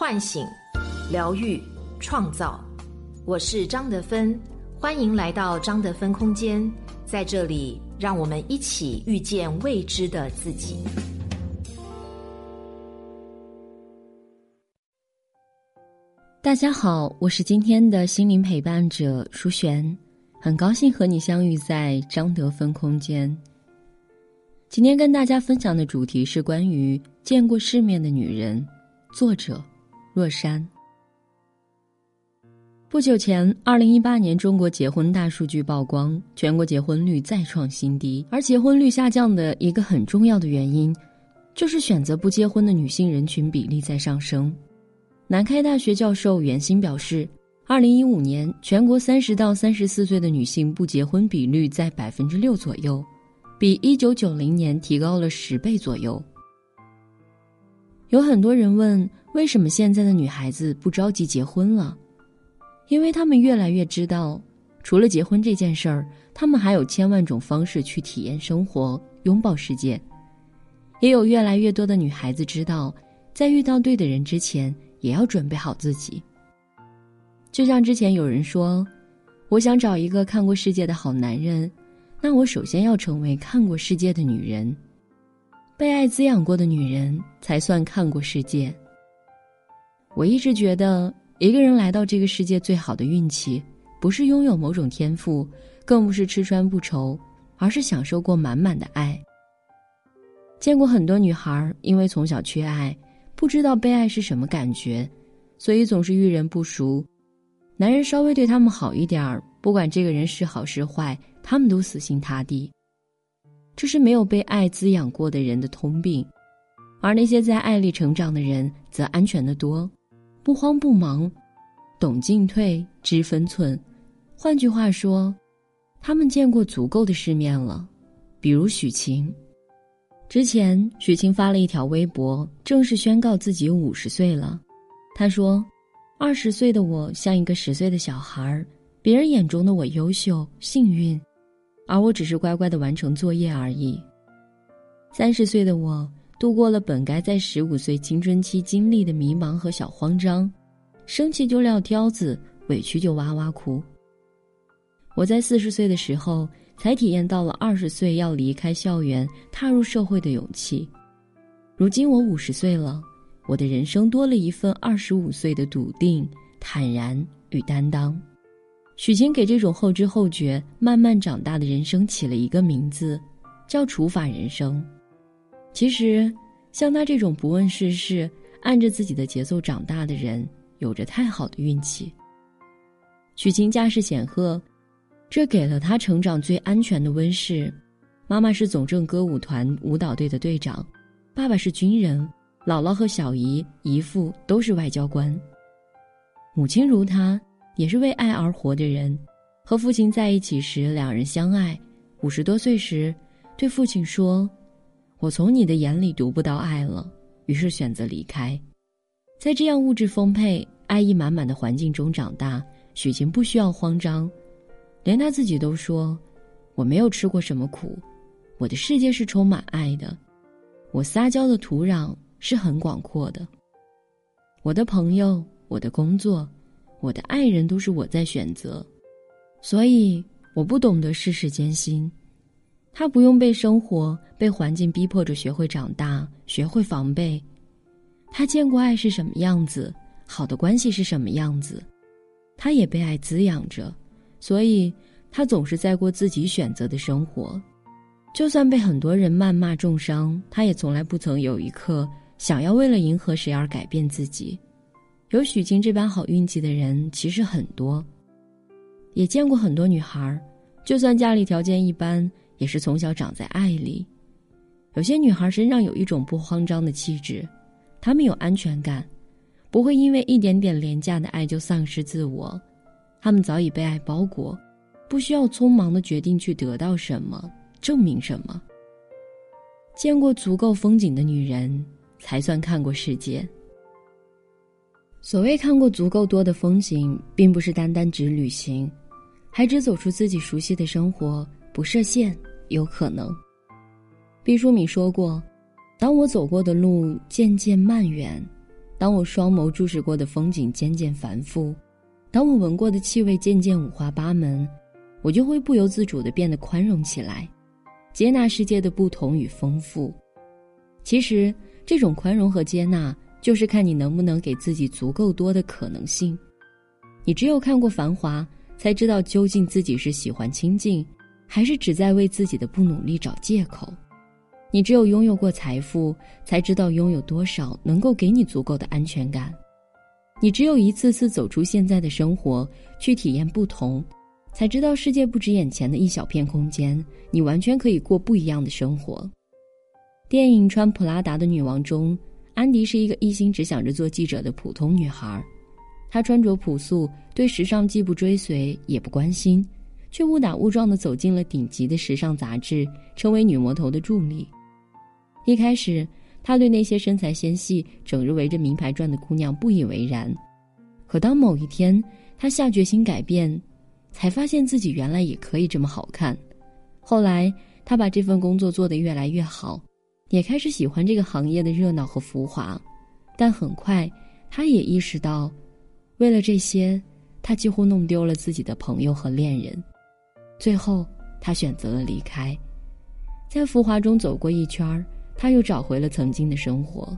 唤醒、疗愈、创造。我是张德芬，欢迎来到张德芬空间，在这里，让我们一起遇见未知的自己。大家好，我是今天的心灵陪伴者舒璇，很高兴和你相遇在张德芬空间。今天跟大家分享的主题是关于见过世面的女人，作者若山。不久前，二零一八年中国结婚大数据曝光，全国结婚率再创新低，而结婚率下降的一个很重要的原因，就是选择不结婚的女性人群比例在上升。南开大学教授袁鑫表示，二零一五年全国三十到三十四岁的女性不结婚比率在百分之六左右，比一九九零年提高了十倍左右。有很多人问，为什么现在的女孩子不着急结婚了？因为她们越来越知道，除了结婚这件事儿，她们还有千万种方式去体验生活、拥抱世界。也有越来越多的女孩子知道，在遇到对的人之前。也要准备好自己。就像之前有人说：“我想找一个看过世界的好男人，那我首先要成为看过世界的女人。被爱滋养过的女人才算看过世界。”我一直觉得，一个人来到这个世界最好的运气，不是拥有某种天赋，更不是吃穿不愁，而是享受过满满的爱。见过很多女孩，因为从小缺爱。不知道被爱是什么感觉，所以总是遇人不淑。男人稍微对他们好一点儿，不管这个人是好是坏，他们都死心塌地。这是没有被爱滋养过的人的通病，而那些在爱里成长的人则安全的多，不慌不忙，懂进退，知分寸。换句话说，他们见过足够的世面了，比如许晴。之前，许晴发了一条微博，正式宣告自己五十岁了。她说：“二十岁的我像一个十岁的小孩儿，别人眼中的我优秀、幸运，而我只是乖乖的完成作业而已。三十岁的我度过了本该在十五岁青春期经历的迷茫和小慌张，生气就撂挑子，委屈就哇哇哭。我在四十岁的时候。”才体验到了二十岁要离开校园、踏入社会的勇气。如今我五十岁了，我的人生多了一份二十五岁的笃定、坦然与担当。许晴给这种后知后觉、慢慢长大的人生起了一个名字，叫“除法人生”。其实，像他这种不问世事、按着自己的节奏长大的人，有着太好的运气。许晴家世显赫。这给了他成长最安全的温室，妈妈是总政歌舞团舞蹈队的队长，爸爸是军人，姥姥和小姨姨父都是外交官。母亲如他，也是为爱而活的人。和父亲在一起时，两人相爱。五十多岁时，对父亲说：“我从你的眼里读不到爱了。”于是选择离开。在这样物质丰沛、爱意满满的环境中长大，许晴不需要慌张。连他自己都说：“我没有吃过什么苦，我的世界是充满爱的，我撒娇的土壤是很广阔的。我的朋友、我的工作、我的爱人都是我在选择，所以我不懂得世事艰辛。他不用被生活、被环境逼迫着学会长大，学会防备。他见过爱是什么样子，好的关系是什么样子，他也被爱滋养着。”所以，他总是在过自己选择的生活，就算被很多人谩骂重伤，他也从来不曾有一刻想要为了迎合谁而改变自己。有许晴这般好运气的人其实很多，也见过很多女孩，就算家里条件一般，也是从小长在爱里。有些女孩身上有一种不慌张的气质，她们有安全感，不会因为一点点廉价的爱就丧失自我。她们早已被爱包裹，不需要匆忙的决定去得到什么，证明什么。见过足够风景的女人，才算看过世界。所谓看过足够多的风景，并不是单单指旅行，还指走出自己熟悉的生活，不设限，有可能。毕淑敏说过：“当我走过的路渐渐漫远，当我双眸注视过的风景渐渐繁复，当我闻过的气味渐渐五花八门，我就会不由自主的变得宽容起来，接纳世界的不同与丰富。其实，这种宽容和接纳，就是看你能不能给自己足够多的可能性。你只有看过繁华，才知道究竟自己是喜欢清静，还是只在为自己的不努力找借口。你只有拥有过财富，才知道拥有多少能够给你足够的安全感。你只有一次次走出现在的生活，去体验不同，才知道世界不止眼前的一小片空间，你完全可以过不一样的生活。电影《穿普拉达的女王》中，安迪是一个一心只想着做记者的普通女孩。她穿着朴素，对时尚既不追随也不关心，却误打误撞地走进了顶级的时尚杂志，成为女魔头的助理。一开始，她对那些身材纤细、整日围着名牌转的姑娘不以为然。可当某一天，她下决心改变，才发现自己原来也可以这么好看。后来，她把这份工作做得越来越好。也开始喜欢这个行业的热闹和浮华，但很快，他也意识到，为了这些，他几乎弄丢了自己的朋友和恋人。最后，他选择了离开，在浮华中走过一圈他又找回了曾经的生活。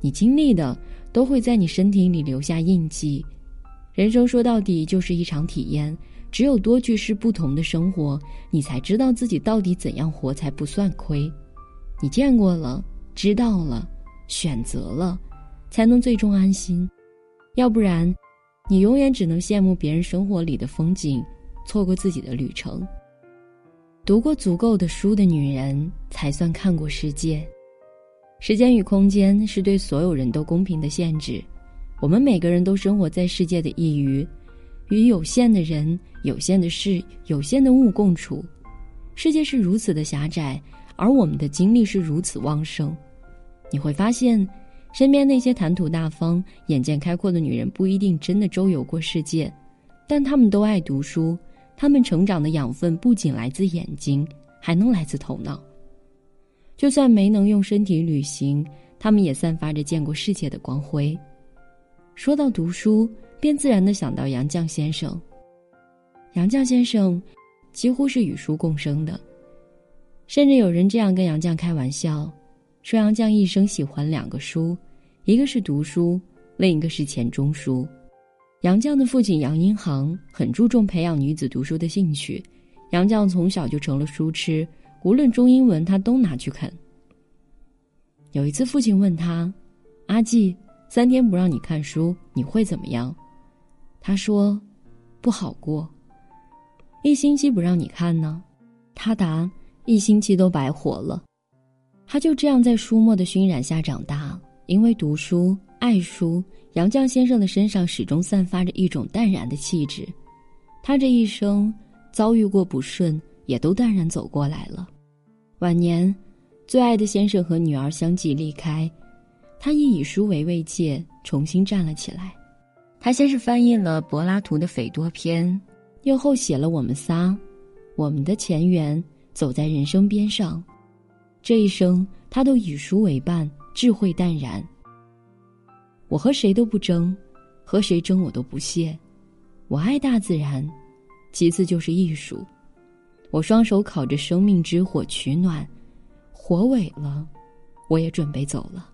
你经历的，都会在你身体里留下印记。人生说到底就是一场体验，只有多去试不同的生活，你才知道自己到底怎样活才不算亏。你见过了，知道了，选择了，才能最终安心。要不然，你永远只能羡慕别人生活里的风景，错过自己的旅程。读过足够的书的女人，才算看过世界。时间与空间是对所有人都公平的限制。我们每个人都生活在世界的一隅，与有限的人、有限的事、有限的物共处。世界是如此的狭窄。而我们的精力是如此旺盛，你会发现，身边那些谈吐大方、眼界开阔的女人不一定真的周游过世界，但她们都爱读书，她们成长的养分不仅来自眼睛，还能来自头脑。就算没能用身体旅行，她们也散发着见过世界的光辉。说到读书，便自然的想到杨绛先生。杨绛先生，几乎是与书共生的。甚至有人这样跟杨绛开玩笑，说杨绛一生喜欢两个书，一个是读书，另一个是钱钟书。杨绛的父亲杨荫杭很注重培养女子读书的兴趣，杨绛从小就成了书痴，无论中英文他都拿去啃。有一次，父亲问他：“阿季，三天不让你看书，你会怎么样？”他说：“不好过。”一星期不让你看呢？他答。一星期都白活了，他就这样在书墨的熏染下长大。因为读书、爱书，杨绛先生的身上始终散发着一种淡然的气质。他这一生遭遇过不顺，也都淡然走过来了。晚年，最爱的先生和女儿相继离开，他亦以书为慰藉，重新站了起来。他先是翻译了柏拉图的《斐多篇》，又后写了《我们仨》，我们的前缘。走在人生边上，这一生他都以书为伴，智慧淡然。我和谁都不争，和谁争我都不屑。我爱大自然，其次就是艺术。我双手烤着生命之火取暖，火萎了，我也准备走了。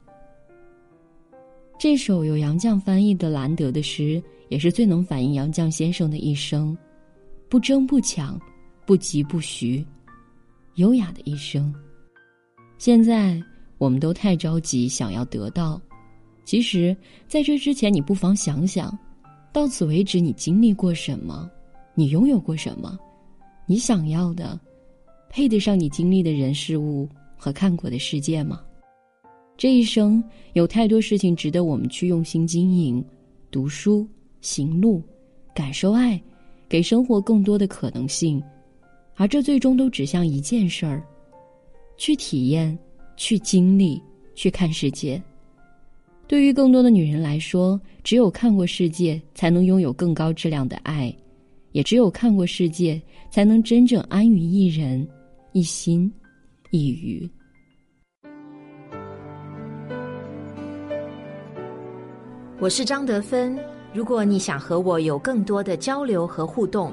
这首由杨绛翻译的兰德的诗，也是最能反映杨绛先生的一生：不争不抢，不急不徐。优雅的一生。现在我们都太着急想要得到，其实在这之前，你不妨想想，到此为止你经历过什么，你拥有过什么，你想要的，配得上你经历的人事物和看过的世界吗？这一生有太多事情值得我们去用心经营，读书、行路、感受爱，给生活更多的可能性。而这最终都指向一件事儿：去体验、去经历、去看世界。对于更多的女人来说，只有看过世界，才能拥有更高质量的爱；也只有看过世界，才能真正安于一人、一心、一语。我是张德芬。如果你想和我有更多的交流和互动，